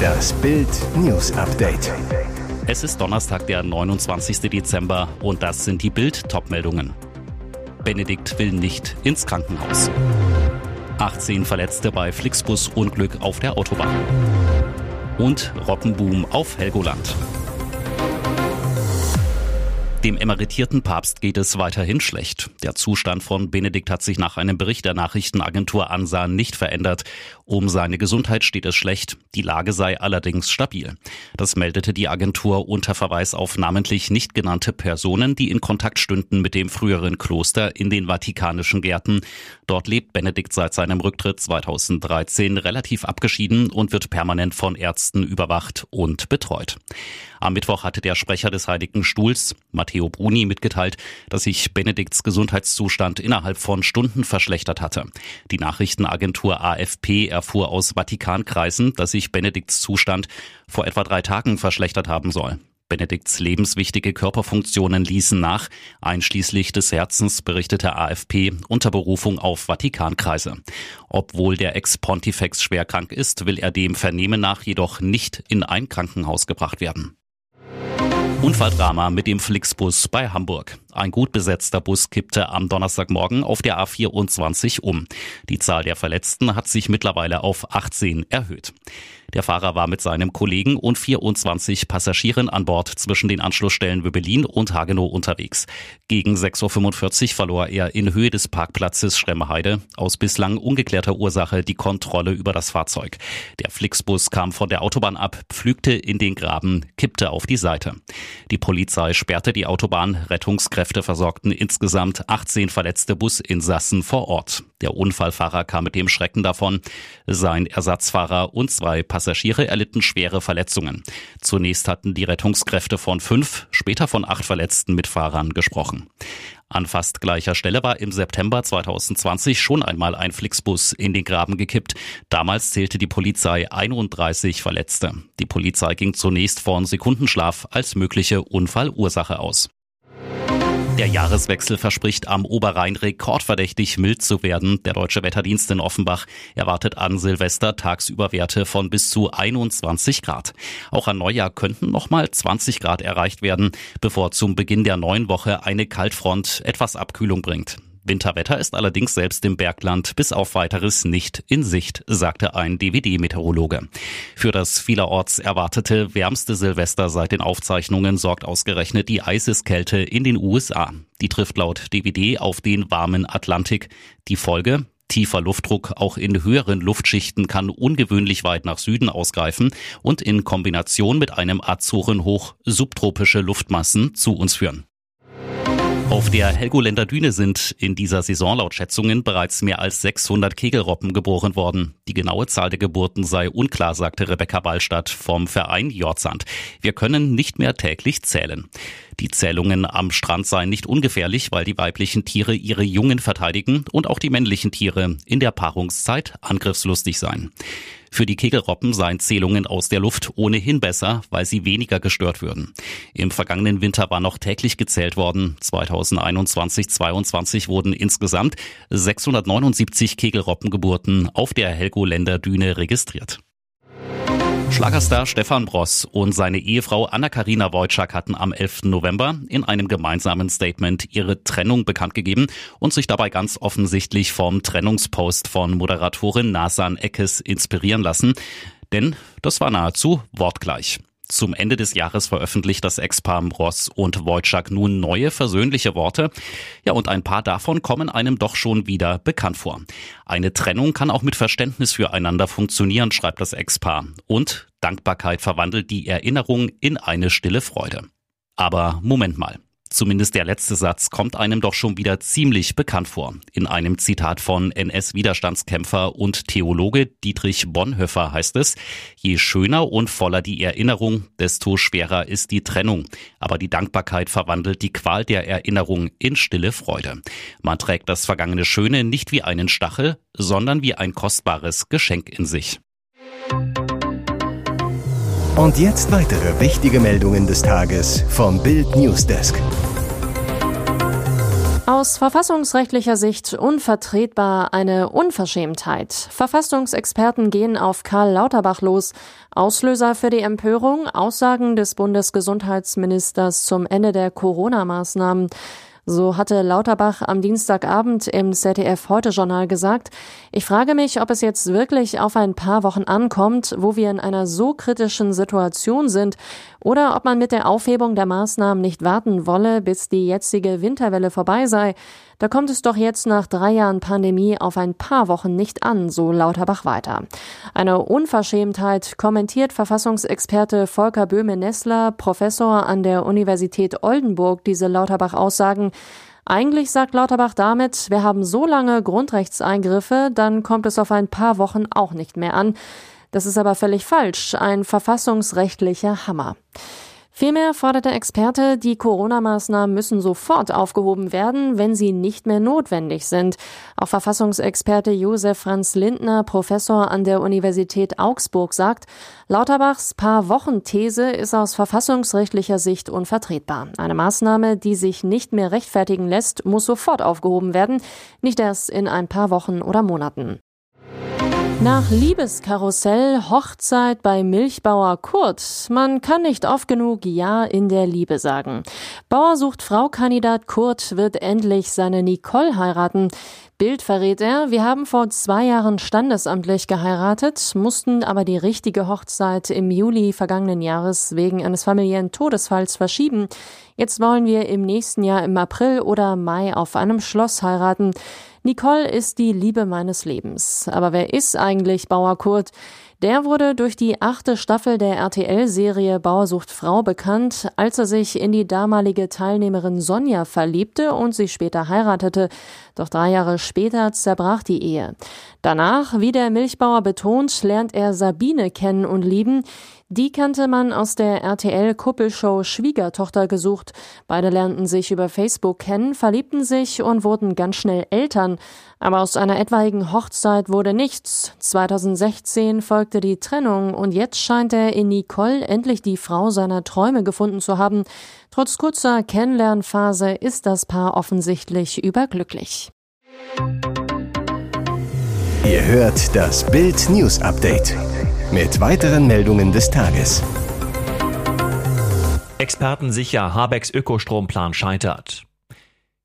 Das Bild News Update. Es ist Donnerstag, der 29. Dezember und das sind die Bild Topmeldungen. Benedikt will nicht ins Krankenhaus. 18 Verletzte bei Flixbus Unglück auf der Autobahn. Und Robbenboom auf Helgoland. Dem emeritierten Papst geht es weiterhin schlecht. Der Zustand von Benedikt hat sich nach einem Bericht der Nachrichtenagentur ANSA nicht verändert. Um seine Gesundheit steht es schlecht. Die Lage sei allerdings stabil. Das meldete die Agentur unter Verweis auf namentlich nicht genannte Personen, die in Kontakt stünden mit dem früheren Kloster in den Vatikanischen Gärten. Dort lebt Benedikt seit seinem Rücktritt 2013 relativ abgeschieden und wird permanent von Ärzten überwacht und betreut. Am Mittwoch hatte der Sprecher des Heiligen Stuhls, Matteo Bruni, mitgeteilt, dass sich Benedikts Gesundheitszustand innerhalb von Stunden verschlechtert hatte. Die Nachrichtenagentur AFP erfuhr aus Vatikankreisen, dass sich Benedikts Zustand vor etwa drei Tagen verschlechtert haben soll. Benedikts lebenswichtige Körperfunktionen ließen nach, einschließlich des Herzens, berichtete AFP unter Berufung auf Vatikankreise. Obwohl der Ex-Pontifex schwer krank ist, will er dem Vernehmen nach jedoch nicht in ein Krankenhaus gebracht werden. Unfalldrama mit dem Flixbus bei Hamburg. Ein gut besetzter Bus kippte am Donnerstagmorgen auf der A24 um. Die Zahl der Verletzten hat sich mittlerweile auf 18 erhöht. Der Fahrer war mit seinem Kollegen und 24 Passagieren an Bord zwischen den Anschlussstellen Wöbelin und Hagenow unterwegs. Gegen 6.45 Uhr verlor er in Höhe des Parkplatzes Schremmeheide aus bislang ungeklärter Ursache die Kontrolle über das Fahrzeug. Der Flixbus kam von der Autobahn ab, pflügte in den Graben, kippte auf die Seite. Die Polizei sperrte die Autobahn, Rettungskräfte versorgten insgesamt 18 verletzte Businsassen vor Ort. Der Unfallfahrer kam mit dem Schrecken davon. Sein Ersatzfahrer und zwei Passagiere erlitten schwere Verletzungen. Zunächst hatten die Rettungskräfte von fünf, später von acht verletzten Mitfahrern gesprochen. An fast gleicher Stelle war im September 2020 schon einmal ein Flixbus in den Graben gekippt. Damals zählte die Polizei 31 Verletzte. Die Polizei ging zunächst von Sekundenschlaf als mögliche Unfallursache aus. Der Jahreswechsel verspricht am Oberrhein rekordverdächtig mild zu werden. Der Deutsche Wetterdienst in Offenbach erwartet an Silvester tagsüber Werte von bis zu 21 Grad. Auch an Neujahr könnten nochmal 20 Grad erreicht werden, bevor zum Beginn der neuen Woche eine Kaltfront etwas Abkühlung bringt. Winterwetter ist allerdings selbst im Bergland bis auf weiteres nicht in Sicht, sagte ein DVD-Meteorologe. Für das vielerorts erwartete wärmste Silvester seit den Aufzeichnungen sorgt ausgerechnet die Eiseskälte in den USA. Die trifft laut DVD auf den warmen Atlantik. Die Folge? Tiefer Luftdruck auch in höheren Luftschichten kann ungewöhnlich weit nach Süden ausgreifen und in Kombination mit einem Azorenhoch subtropische Luftmassen zu uns führen. Auf der Helgoländer Düne sind in dieser Saison laut Schätzungen bereits mehr als 600 Kegelroppen geboren worden. Die genaue Zahl der Geburten sei unklar, sagte Rebecca Ballstadt vom Verein Jordsand. Wir können nicht mehr täglich zählen. Die Zählungen am Strand seien nicht ungefährlich, weil die weiblichen Tiere ihre Jungen verteidigen und auch die männlichen Tiere in der Paarungszeit angriffslustig seien. Für die Kegelroppen seien Zählungen aus der Luft ohnehin besser, weil sie weniger gestört würden. Im vergangenen Winter war noch täglich gezählt worden. 2021-22 wurden insgesamt 679 Kegelroppengeburten auf der Helgoländer Düne registriert. Schlagerstar Stefan Bross und seine Ehefrau Anna-Karina Wojcik hatten am 11. November in einem gemeinsamen Statement ihre Trennung bekannt gegeben und sich dabei ganz offensichtlich vom Trennungspost von Moderatorin Nasan Eckes inspirieren lassen. Denn das war nahezu wortgleich. Zum Ende des Jahres veröffentlicht das Ex-Paar Ross und Wojcik nun neue versöhnliche Worte. Ja, und ein paar davon kommen einem doch schon wieder bekannt vor. Eine Trennung kann auch mit Verständnis füreinander funktionieren, schreibt das Ex-Paar. Und Dankbarkeit verwandelt die Erinnerung in eine stille Freude. Aber Moment mal. Zumindest der letzte Satz kommt einem doch schon wieder ziemlich bekannt vor. In einem Zitat von NS-Widerstandskämpfer und Theologe Dietrich Bonhoeffer heißt es, je schöner und voller die Erinnerung, desto schwerer ist die Trennung. Aber die Dankbarkeit verwandelt die Qual der Erinnerung in stille Freude. Man trägt das vergangene Schöne nicht wie einen Stachel, sondern wie ein kostbares Geschenk in sich. Und jetzt weitere wichtige Meldungen des Tages vom Bild Newsdesk. Aus verfassungsrechtlicher Sicht unvertretbar eine Unverschämtheit. Verfassungsexperten gehen auf Karl Lauterbach los. Auslöser für die Empörung Aussagen des Bundesgesundheitsministers zum Ende der Corona-Maßnahmen. So hatte Lauterbach am Dienstagabend im ZDF Heute Journal gesagt, ich frage mich, ob es jetzt wirklich auf ein paar Wochen ankommt, wo wir in einer so kritischen Situation sind, oder ob man mit der Aufhebung der Maßnahmen nicht warten wolle, bis die jetzige Winterwelle vorbei sei. Da kommt es doch jetzt nach drei Jahren Pandemie auf ein paar Wochen nicht an, so Lauterbach weiter. Eine Unverschämtheit kommentiert Verfassungsexperte Volker Böhme-Nessler, Professor an der Universität Oldenburg, diese Lauterbach-Aussagen. Eigentlich sagt Lauterbach damit, wir haben so lange Grundrechtseingriffe, dann kommt es auf ein paar Wochen auch nicht mehr an. Das ist aber völlig falsch, ein verfassungsrechtlicher Hammer. Vielmehr fordert der Experte, die Corona-Maßnahmen müssen sofort aufgehoben werden, wenn sie nicht mehr notwendig sind. Auch Verfassungsexperte Josef Franz Lindner, Professor an der Universität Augsburg, sagt, Lauterbachs Paar-Wochen-These ist aus verfassungsrechtlicher Sicht unvertretbar. Eine Maßnahme, die sich nicht mehr rechtfertigen lässt, muss sofort aufgehoben werden, nicht erst in ein paar Wochen oder Monaten. Nach Liebeskarussell, Hochzeit bei Milchbauer Kurt. Man kann nicht oft genug Ja in der Liebe sagen. Bauer sucht Frau-Kandidat Kurt wird endlich seine Nicole heiraten. Bild verrät er, wir haben vor zwei Jahren standesamtlich geheiratet, mussten aber die richtige Hochzeit im Juli vergangenen Jahres wegen eines familiären Todesfalls verschieben. Jetzt wollen wir im nächsten Jahr im April oder Mai auf einem Schloss heiraten. Nicole ist die Liebe meines Lebens. Aber wer ist eigentlich Bauer Kurt? Der wurde durch die achte Staffel der RTL-Serie Bauersucht Frau bekannt, als er sich in die damalige Teilnehmerin Sonja verliebte und sie später heiratete. Doch drei Jahre später zerbrach die Ehe. Danach, wie der Milchbauer betont, lernt er Sabine kennen und lieben. Die kannte man aus der RTL-Kuppelshow Schwiegertochter gesucht. Beide lernten sich über Facebook kennen, verliebten sich und wurden ganz schnell Eltern. Aber aus einer etwaigen Hochzeit wurde nichts. 2016 folgte die Trennung und jetzt scheint er in Nicole endlich die Frau seiner Träume gefunden zu haben. Trotz kurzer Kennenlernphase ist das Paar offensichtlich überglücklich. Ihr hört das Bild News Update mit weiteren Meldungen des Tages. Experten sicher, Habecks Ökostromplan scheitert.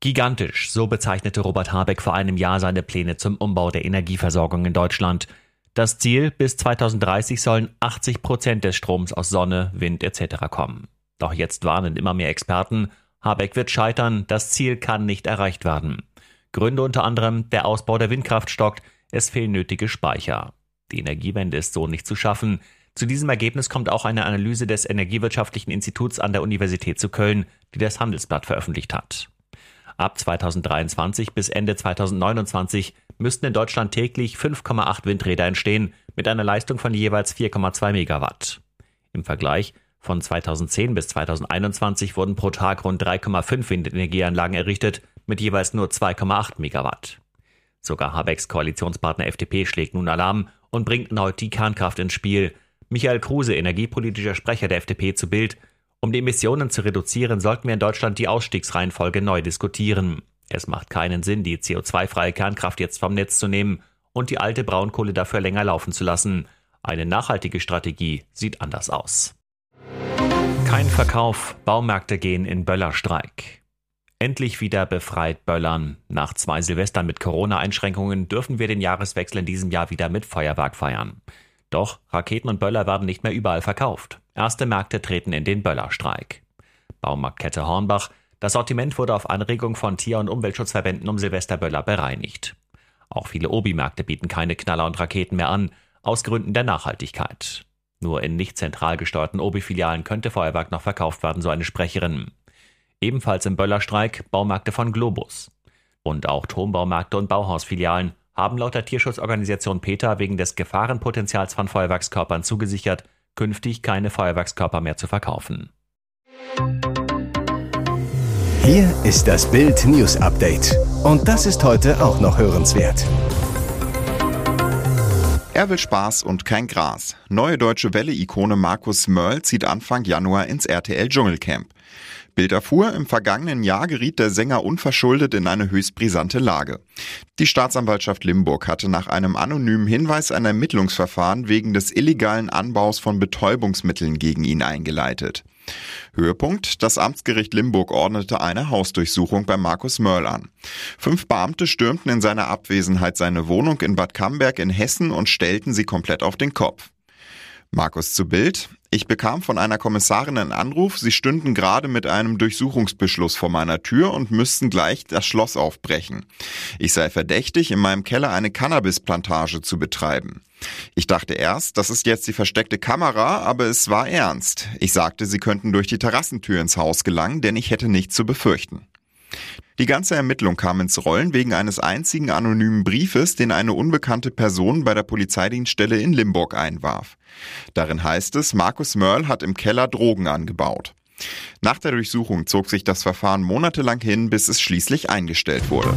Gigantisch, so bezeichnete Robert Habeck vor einem Jahr seine Pläne zum Umbau der Energieversorgung in Deutschland. Das Ziel, bis 2030 sollen 80 Prozent des Stroms aus Sonne, Wind etc. kommen. Doch jetzt warnen immer mehr Experten, Habeck wird scheitern, das Ziel kann nicht erreicht werden. Gründe unter anderem, der Ausbau der Windkraft stockt, es fehlen nötige Speicher. Die Energiewende ist so nicht zu schaffen. Zu diesem Ergebnis kommt auch eine Analyse des Energiewirtschaftlichen Instituts an der Universität zu Köln, die das Handelsblatt veröffentlicht hat. Ab 2023 bis Ende 2029 müssten in Deutschland täglich 5,8 Windräder entstehen mit einer Leistung von jeweils 4,2 Megawatt. Im Vergleich von 2010 bis 2021 wurden pro Tag rund 3,5 Windenergieanlagen errichtet mit jeweils nur 2,8 Megawatt. Sogar Habecks Koalitionspartner FDP schlägt nun Alarm und bringt erneut die Kernkraft ins Spiel. Michael Kruse, energiepolitischer Sprecher der FDP zu Bild. Um die Emissionen zu reduzieren, sollten wir in Deutschland die Ausstiegsreihenfolge neu diskutieren. Es macht keinen Sinn, die CO2-freie Kernkraft jetzt vom Netz zu nehmen und die alte Braunkohle dafür länger laufen zu lassen. Eine nachhaltige Strategie sieht anders aus. Kein Verkauf, Baumärkte gehen in Böllerstreik. Endlich wieder befreit böllern. Nach zwei Silvestern mit Corona-Einschränkungen dürfen wir den Jahreswechsel in diesem Jahr wieder mit Feuerwerk feiern. Doch Raketen und Böller werden nicht mehr überall verkauft. Erste Märkte treten in den Böllerstreik. Baumarktkette Hornbach. Das Sortiment wurde auf Anregung von Tier- und Umweltschutzverbänden um Silvesterböller bereinigt. Auch viele Obi-Märkte bieten keine Knaller und Raketen mehr an, aus Gründen der Nachhaltigkeit. Nur in nicht zentral gesteuerten Obi-Filialen könnte Feuerwerk noch verkauft werden, so eine Sprecherin. Ebenfalls im Böllerstreik Baumärkte von Globus. Und auch Turmbaumärkte und Bauhausfilialen haben laut der Tierschutzorganisation PETA wegen des Gefahrenpotenzials von Feuerwerkskörpern zugesichert, künftig keine Feuerwerkskörper mehr zu verkaufen. Hier ist das Bild News Update. Und das ist heute auch noch hörenswert. Er will Spaß und kein Gras. Neue deutsche Welle-Ikone Markus Mörl zieht Anfang Januar ins RTL Dschungelcamp. Bild erfuhr, im vergangenen Jahr geriet der Sänger unverschuldet in eine höchst brisante Lage. Die Staatsanwaltschaft Limburg hatte nach einem anonymen Hinweis ein Ermittlungsverfahren wegen des illegalen Anbaus von Betäubungsmitteln gegen ihn eingeleitet. Höhepunkt, das Amtsgericht Limburg ordnete eine Hausdurchsuchung bei Markus Mörl an. Fünf Beamte stürmten in seiner Abwesenheit seine Wohnung in Bad Camberg in Hessen und stellten sie komplett auf den Kopf. Markus zu Bild. Ich bekam von einer Kommissarin einen Anruf, sie stünden gerade mit einem Durchsuchungsbeschluss vor meiner Tür und müssten gleich das Schloss aufbrechen. Ich sei verdächtig, in meinem Keller eine Cannabisplantage zu betreiben. Ich dachte erst, das ist jetzt die versteckte Kamera, aber es war ernst. Ich sagte, sie könnten durch die Terrassentür ins Haus gelangen, denn ich hätte nichts zu befürchten. Die ganze Ermittlung kam ins Rollen wegen eines einzigen anonymen Briefes, den eine unbekannte Person bei der Polizeidienststelle in Limburg einwarf. Darin heißt es, Markus Mörl hat im Keller Drogen angebaut. Nach der Durchsuchung zog sich das Verfahren monatelang hin, bis es schließlich eingestellt wurde.